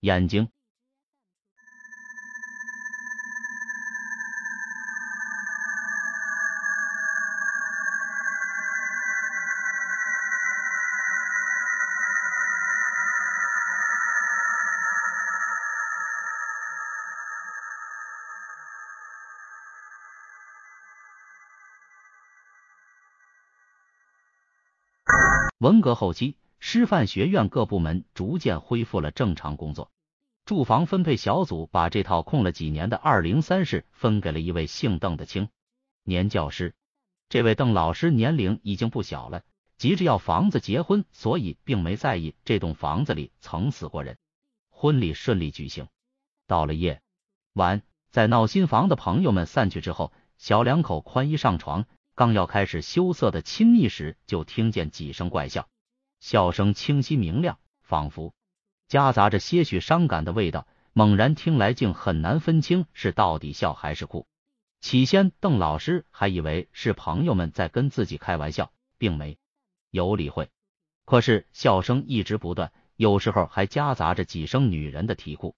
眼睛。文革后期，师范学院各部门逐渐恢复了正常工作。住房分配小组把这套空了几年的二零三室分给了一位姓邓的青年教师。这位邓老师年龄已经不小了，急着要房子结婚，所以并没在意这栋房子里曾死过人。婚礼顺利举行，到了夜晚，在闹新房的朋友们散去之后，小两口宽衣上床。刚要开始羞涩的亲昵时，就听见几声怪笑，笑声清晰明亮，仿佛夹杂着些许伤感的味道。猛然听来，竟很难分清是到底笑还是哭。起先，邓老师还以为是朋友们在跟自己开玩笑，并没有理会。可是笑声一直不断，有时候还夹杂着几声女人的啼哭，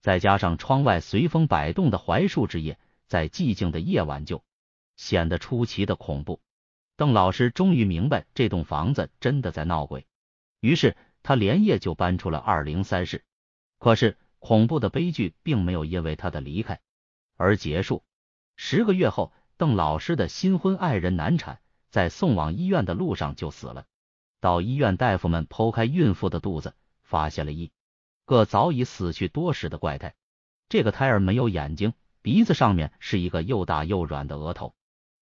再加上窗外随风摆动的槐树枝叶，在寂静的夜晚就。显得出奇的恐怖。邓老师终于明白这栋房子真的在闹鬼，于是他连夜就搬出了二零三室。可是恐怖的悲剧并没有因为他的离开而结束。十个月后，邓老师的新婚爱人难产，在送往医院的路上就死了。到医院，大夫们剖开孕妇的肚子，发现了一个早已死去多时的怪胎。这个胎儿没有眼睛，鼻子上面是一个又大又软的额头。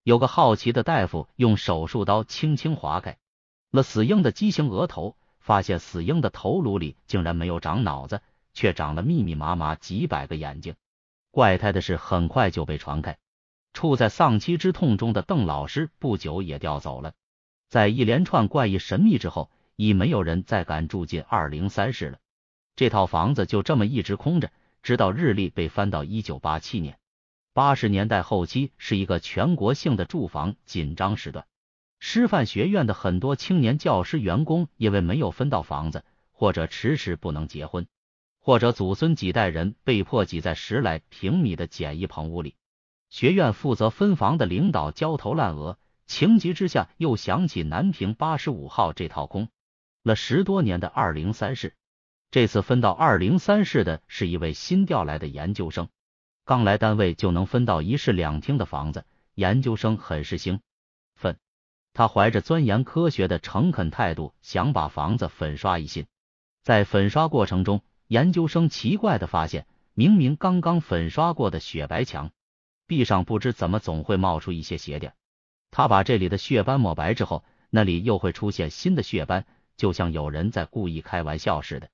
有个好奇的大夫用手术刀轻轻划开了死婴的畸形额头，发现死婴的头颅里竟然没有长脑子，却长了密密麻麻几百个眼睛。怪胎的事很快就被传开，处在丧妻之痛中的邓老师不久也调走了。在一连串怪异神秘之后，已没有人再敢住进二零三室了。这套房子就这么一直空着，直到日历被翻到一九八七年。八十年代后期是一个全国性的住房紧张时段，师范学院的很多青年教师员工因为没有分到房子，或者迟迟不能结婚，或者祖孙几代人被迫挤在十来平米的简易棚屋里，学院负责分房的领导焦头烂额，情急之下又想起南平八十五号这套空了十多年的二零三室，这次分到二零三室的是一位新调来的研究生。刚来单位就能分到一室两厅的房子，研究生很是兴奋。他怀着钻研科学的诚恳态度，想把房子粉刷一新。在粉刷过程中，研究生奇怪的发现，明明刚刚粉刷过的雪白墙壁上，不知怎么总会冒出一些血点。他把这里的血斑抹白之后，那里又会出现新的血斑，就像有人在故意开玩笑似的。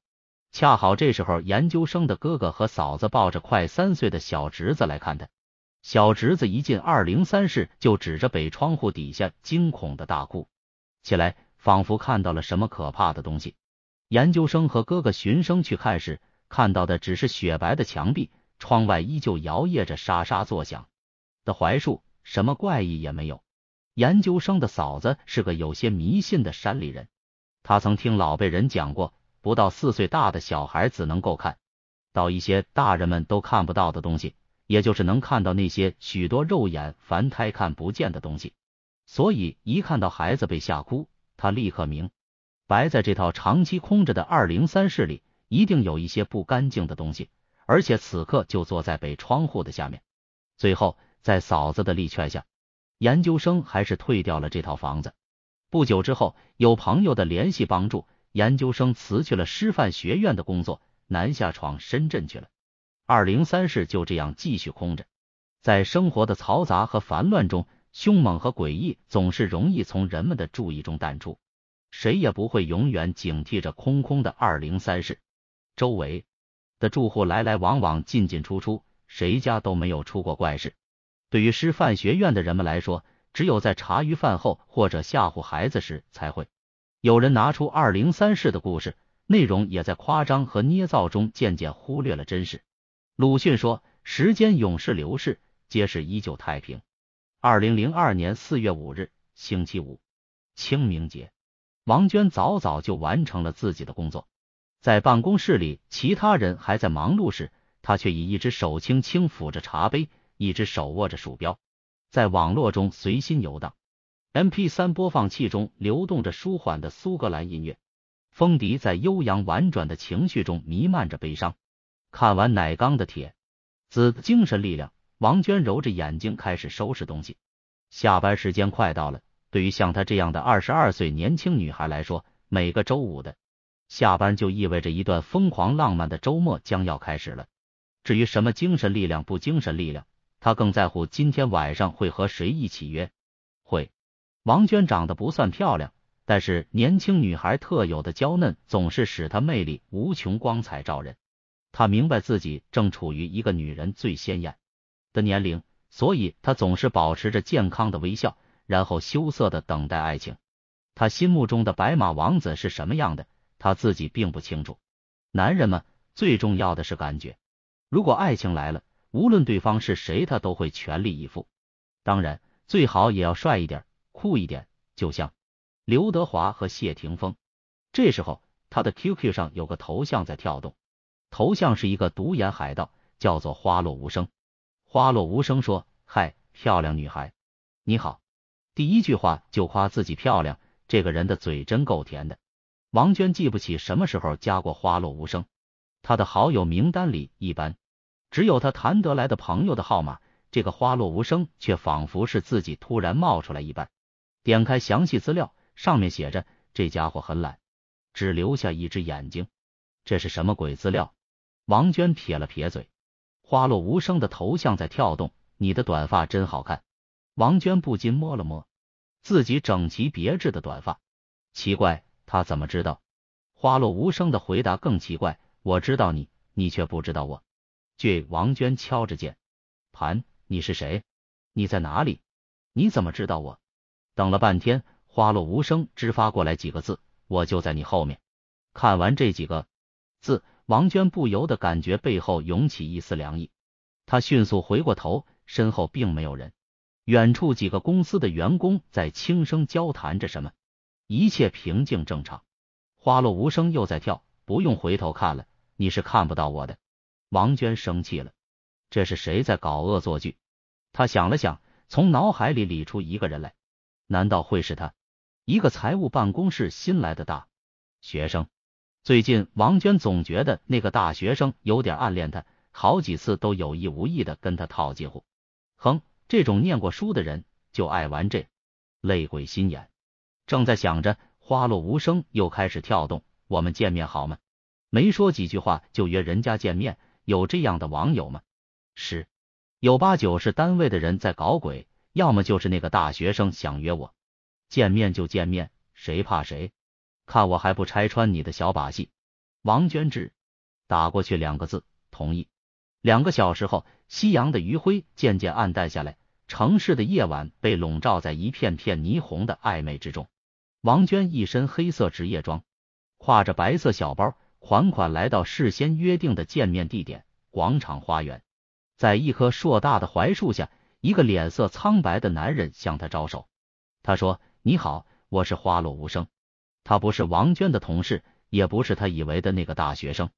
恰好这时候，研究生的哥哥和嫂子抱着快三岁的小侄子来看他。小侄子一进二零三室，就指着北窗户底下，惊恐的大哭起来，仿佛看到了什么可怕的东西。研究生和哥哥循声去看时，看到的只是雪白的墙壁，窗外依旧摇曳着沙沙作响的槐树，什么怪异也没有。研究生的嫂子是个有些迷信的山里人，他曾听老辈人讲过。不到四岁大的小孩子能够看到一些大人们都看不到的东西，也就是能看到那些许多肉眼凡胎看不见的东西。所以一看到孩子被吓哭，他立刻明白，在这套长期空着的二零三室里，一定有一些不干净的东西，而且此刻就坐在北窗户的下面。最后，在嫂子的力劝下，研究生还是退掉了这套房子。不久之后，有朋友的联系帮助。研究生辞去了师范学院的工作，南下闯深圳去了。二零三室就这样继续空着。在生活的嘈杂和烦乱中，凶猛和诡异总是容易从人们的注意中淡出。谁也不会永远警惕着空空的二零三室，周围的住户来来往往，进进出出，谁家都没有出过怪事。对于师范学院的人们来说，只有在茶余饭后或者吓唬孩子时才会。有人拿出二零三室的故事，内容也在夸张和捏造中渐渐忽略了真实。鲁迅说：“时间永是流逝，皆是依旧太平。”二零零二年四月五日，星期五，清明节，王娟早早就完成了自己的工作。在办公室里，其他人还在忙碌时，他却以一只手轻轻抚着茶杯，一只手握着鼠标，在网络中随心游荡。M P 三播放器中流动着舒缓的苏格兰音乐，风笛在悠扬婉转的情绪中弥漫着悲伤。看完奶缸的帖子精神力量，王娟揉着眼睛开始收拾东西。下班时间快到了，对于像她这样的二十二岁年轻女孩来说，每个周五的下班就意味着一段疯狂浪漫的周末将要开始了。至于什么精神力量不精神力量，她更在乎今天晚上会和谁一起约。王娟长得不算漂亮，但是年轻女孩特有的娇嫩总是使她魅力无穷、光彩照人。她明白自己正处于一个女人最鲜艳的年龄。所以，她总是保持着健康的微笑，然后羞涩的等待爱情。他心目中的白马王子是什么样的，他自己并不清楚。男人嘛，最重要的是感觉。如果爱情来了，无论对方是谁，他都会全力以赴。当然，最好也要帅一点、酷一点，就像刘德华和谢霆锋。这时候，他的 QQ 上有个头像在跳动，头像是一个独眼海盗，叫做花落无声。花落无声说：“嗨，漂亮女孩，你好。”第一句话就夸自己漂亮，这个人的嘴真够甜的。王娟记不起什么时候加过花落无声，他的好友名单里一般只有他谈得来的朋友的号码，这个花落无声却仿佛是自己突然冒出来一般。点开详细资料，上面写着：“这家伙很懒，只留下一只眼睛。”这是什么鬼资料？王娟撇了撇嘴。花落无声的头像在跳动，你的短发真好看。王娟不禁摸了摸自己整齐别致的短发，奇怪，他怎么知道？花落无声的回答更奇怪，我知道你，你却不知道我。据王娟敲着键盘，你是谁？你在哪里？你怎么知道我？等了半天，花落无声只发过来几个字，我就在你后面。看完这几个字。王娟不由得感觉背后涌起一丝凉意，她迅速回过头，身后并没有人，远处几个公司的员工在轻声交谈着什么，一切平静正常。花落无声又在跳，不用回头看了，你是看不到我的。王娟生气了，这是谁在搞恶作剧？她想了想，从脑海里理出一个人来，难道会是他？一个财务办公室新来的大学生。最近，王娟总觉得那个大学生有点暗恋她，好几次都有意无意的跟他套近乎。哼，这种念过书的人就爱玩这累鬼心眼。正在想着，花落无声又开始跳动。我们见面好吗？没说几句话就约人家见面，有这样的网友吗？是，有八九是单位的人在搞鬼，要么就是那个大学生想约我见面就见面，谁怕谁？看我还不拆穿你的小把戏！王娟只打过去两个字，同意。两个小时后，夕阳的余晖渐渐暗淡下来，城市的夜晚被笼罩在一片片霓虹的暧昧之中。王娟一身黑色职业装，挎着白色小包，款款来到事先约定的见面地点——广场花园。在一棵硕大的槐树下，一个脸色苍白的男人向他招手。他说：“你好，我是花落无声。”他不是王娟的同事，也不是他以为的那个大学生。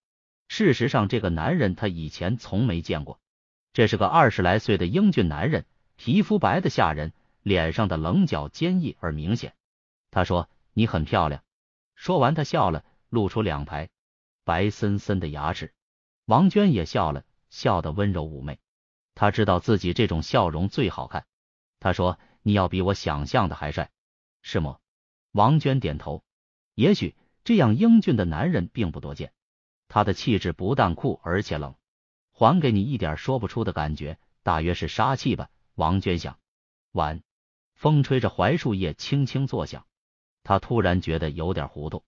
事实上，这个男人他以前从没见过。这是个二十来岁的英俊男人，皮肤白的吓人，脸上的棱角坚毅而明显。他说：“你很漂亮。”说完，他笑了，露出两排白森森的牙齿。王娟也笑了，笑得温柔妩媚。他知道自己这种笑容最好看。他说：“你要比我想象的还帅，是吗？”王娟点头。也许这样英俊的男人并不多见，他的气质不但酷而且冷，还给你一点说不出的感觉，大约是杀气吧。王娟想。晚，风吹着槐树叶轻轻作响，他突然觉得有点糊涂。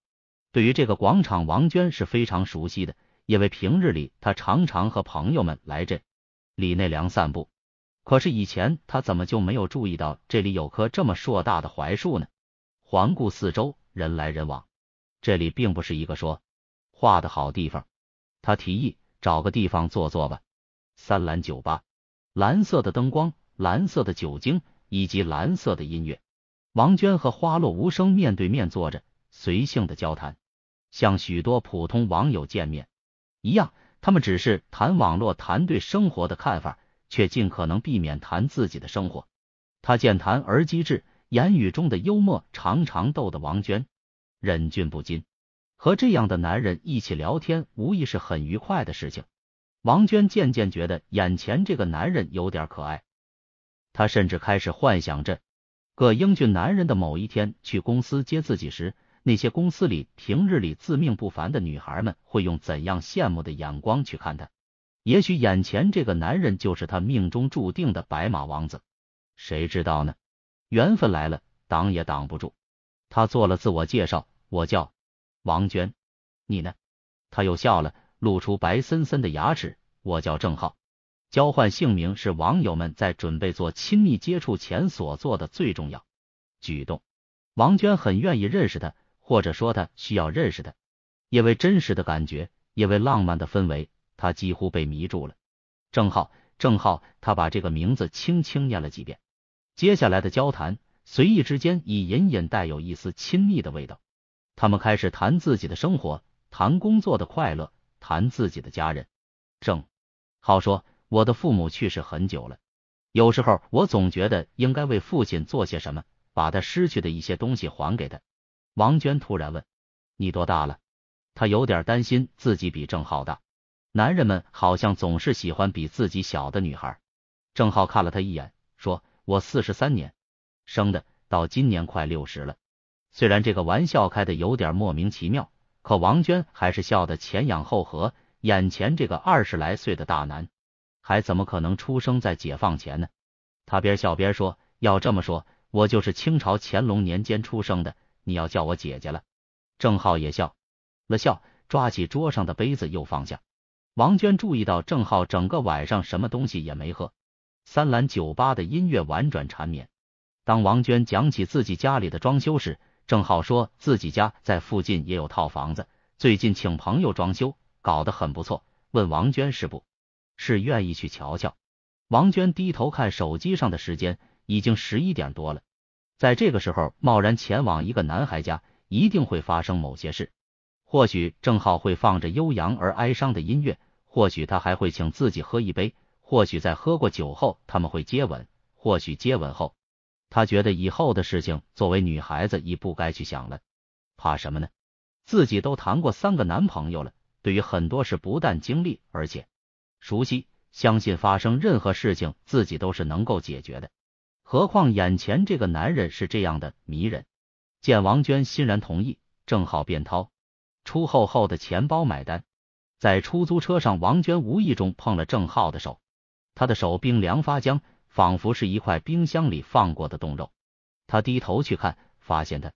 对于这个广场，王娟是非常熟悉的，因为平日里他常常和朋友们来这李内良散步。可是以前他怎么就没有注意到这里有棵这么硕大的槐树呢？环顾四周。人来人往，这里并不是一个说话的好地方。他提议找个地方坐坐吧。三蓝酒吧，蓝色的灯光，蓝色的酒精，以及蓝色的音乐。王娟和花落无声面对面坐着，随性的交谈。像许多普通网友见面一样，他们只是谈网络、谈对生活的看法，却尽可能避免谈自己的生活。他健谈而机智，言语中的幽默常常逗得王娟忍俊不禁。和这样的男人一起聊天，无疑是很愉快的事情。王娟渐渐觉得眼前这个男人有点可爱，她甚至开始幻想着，个英俊男人的某一天去公司接自己时，那些公司里平日里自命不凡的女孩们会用怎样羡慕的眼光去看他。也许眼前这个男人就是他命中注定的白马王子，谁知道呢？缘分来了，挡也挡不住。他做了自我介绍，我叫。王娟，你呢？他又笑了，露出白森森的牙齿。我叫郑浩，交换姓名是网友们在准备做亲密接触前所做的最重要举动。王娟很愿意认识他，或者说他需要认识他，因为真实的感觉，因为浪漫的氛围，他几乎被迷住了。郑浩，郑浩，他把这个名字轻轻念了几遍。接下来的交谈，随意之间已隐隐带有一丝亲密的味道。他们开始谈自己的生活，谈工作的快乐，谈自己的家人。郑浩说：“我的父母去世很久了，有时候我总觉得应该为父亲做些什么，把他失去的一些东西还给他。”王娟突然问：“你多大了？”他有点担心自己比郑浩大。男人们好像总是喜欢比自己小的女孩。郑浩看了他一眼，说：“我四十三年生的，到今年快六十了。”虽然这个玩笑开的有点莫名其妙，可王娟还是笑得前仰后合。眼前这个二十来岁的大男，还怎么可能出生在解放前呢？他边笑边说：“要这么说，我就是清朝乾隆年间出生的，你要叫我姐姐了。”郑浩也笑了笑，抓起桌上的杯子又放下。王娟注意到郑浩整个晚上什么东西也没喝。三兰酒吧的音乐婉转缠绵。当王娟讲起自己家里的装修时，郑浩说自己家在附近也有套房子，最近请朋友装修，搞得很不错。问王娟是不是愿意去瞧瞧？王娟低头看手机上的时间，已经十一点多了。在这个时候贸然前往一个男孩家，一定会发生某些事。或许郑浩会放着悠扬而哀伤的音乐，或许他还会请自己喝一杯，或许在喝过酒后他们会接吻，或许接吻后。他觉得以后的事情，作为女孩子已不该去想了。怕什么呢？自己都谈过三个男朋友了，对于很多事不但经历，而且熟悉，相信发生任何事情自己都是能够解决的。何况眼前这个男人是这样的迷人。见王娟欣然同意，郑浩便掏出厚厚的钱包买单。在出租车上，王娟无意中碰了郑浩的手，他的手冰凉发僵。仿佛是一块冰箱里放过的冻肉。他低头去看，发现他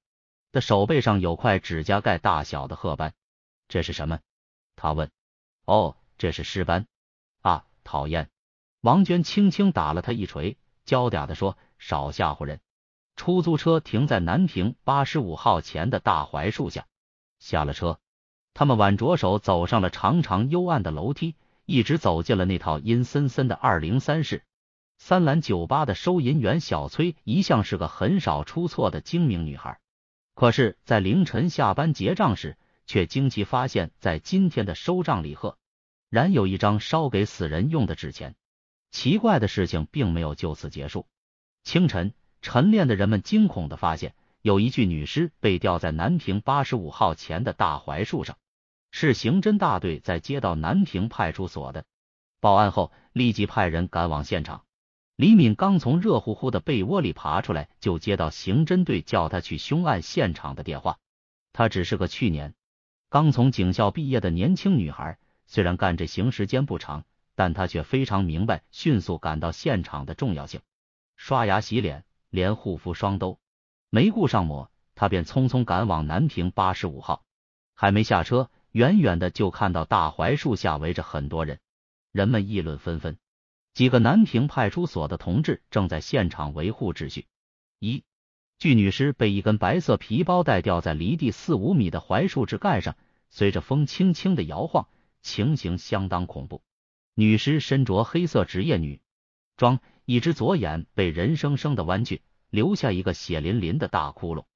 的手背上有块指甲盖大小的褐斑。这是什么？他问。哦，这是尸斑。啊，讨厌！王娟轻轻打了他一锤，娇嗲的说：“少吓唬人。”出租车停在南平八十五号前的大槐树下。下了车，他们挽着手走上了长长幽暗的楼梯，一直走进了那套阴森森的二零三室。三兰酒吧的收银员小崔一向是个很少出错的精明女孩，可是，在凌晨下班结账时，却惊奇发现，在今天的收账里，赫然有一张烧给死人用的纸钱。奇怪的事情并没有就此结束。清晨，晨练的人们惊恐的发现，有一具女尸被吊在南平八十五号前的大槐树上。是刑侦大队在接到南平派出所的报案后，立即派人赶往现场。李敏刚从热乎乎的被窝里爬出来，就接到刑侦队叫他去凶案现场的电话。她只是个去年刚从警校毕业的年轻女孩，虽然干这行时间不长，但他却非常明白迅速赶到现场的重要性。刷牙洗脸，连护肤霜都没顾上抹，他便匆匆赶往南平八十五号。还没下车，远远的就看到大槐树下围着很多人，人们议论纷纷。几个南平派出所的同志正在现场维护秩序。一具女尸被一根白色皮包带吊在离地四五米的槐树枝干上，随着风轻轻的摇晃，情形相当恐怖。女尸身着黑色职业女装，一只左眼被人生生的弯曲，留下一个血淋淋的大窟窿。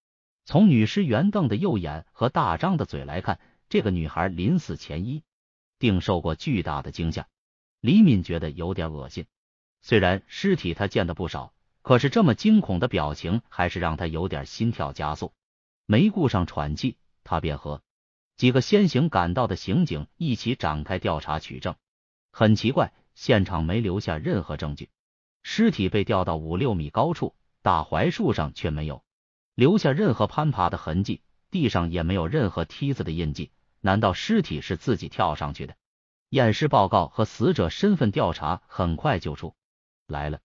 从女尸圆瞪的右眼和大张的嘴来看，这个女孩临死前一定受过巨大的惊吓。李敏觉得有点恶心。虽然尸体他见的不少，可是这么惊恐的表情还是让他有点心跳加速。没顾上喘气，他便和几个先行赶到的刑警一起展开调查取证。很奇怪，现场没留下任何证据，尸体被吊到五六米高处，大槐树上却没有留下任何攀爬的痕迹，地上也没有任何梯子的印记。难道尸体是自己跳上去的？验尸报告和死者身份调查很快就出来了。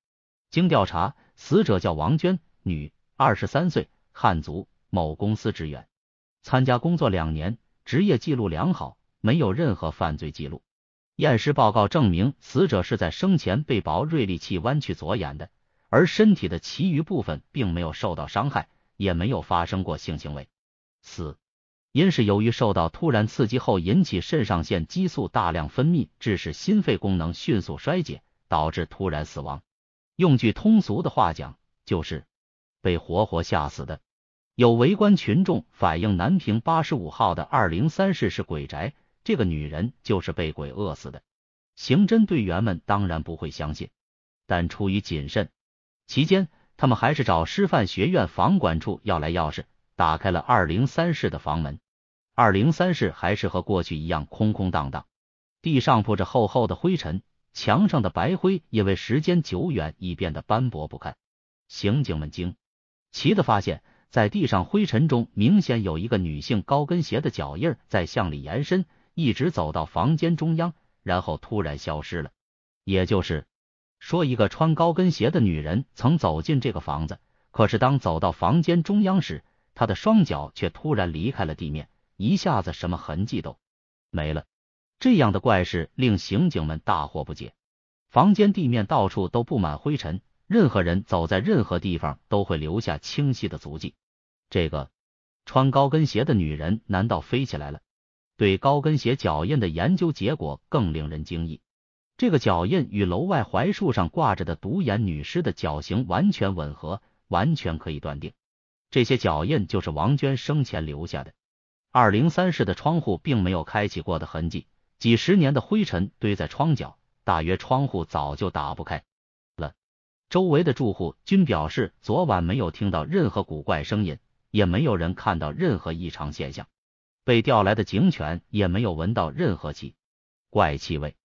经调查，死者叫王娟，女，二十三岁，汉族，某公司职员，参加工作两年，职业记录良好，没有任何犯罪记录。验尸报告证明，死者是在生前被薄锐利器弯曲左眼的，而身体的其余部分并没有受到伤害，也没有发生过性行为。死因是由于受到突然刺激后引起肾上腺激素大量分泌，致使心肺功能迅速衰竭，导致突然死亡。用句通俗的话讲，就是被活活吓死的。有围观群众反映，南平八十五号的二零三室是鬼宅，这个女人就是被鬼饿死的。刑侦队员们当然不会相信，但出于谨慎，期间他们还是找师范学院房管处要来钥匙，打开了二零三室的房门。二零三室还是和过去一样空空荡荡，地上铺着厚厚的灰尘，墙上的白灰因为时间久远已变得斑驳不堪。刑警们惊奇的发现，在地上灰尘中明显有一个女性高跟鞋的脚印在向里延伸，一直走到房间中央，然后突然消失了。也就是说，一个穿高跟鞋的女人曾走进这个房子，可是当走到房间中央时，她的双脚却突然离开了地面。一下子什么痕迹都没了，这样的怪事令刑警们大惑不解。房间地面到处都布满灰尘，任何人走在任何地方都会留下清晰的足迹。这个穿高跟鞋的女人难道飞起来了？对高跟鞋脚印的研究结果更令人惊异，这个脚印与楼外槐树上挂着的独眼女尸的脚型完全吻合，完全可以断定，这些脚印就是王娟生前留下的。二零三室的窗户并没有开启过的痕迹，几十年的灰尘堆在窗角，大约窗户早就打不开了。周围的住户均表示，昨晚没有听到任何古怪声音，也没有人看到任何异常现象。被调来的警犬也没有闻到任何气怪气味。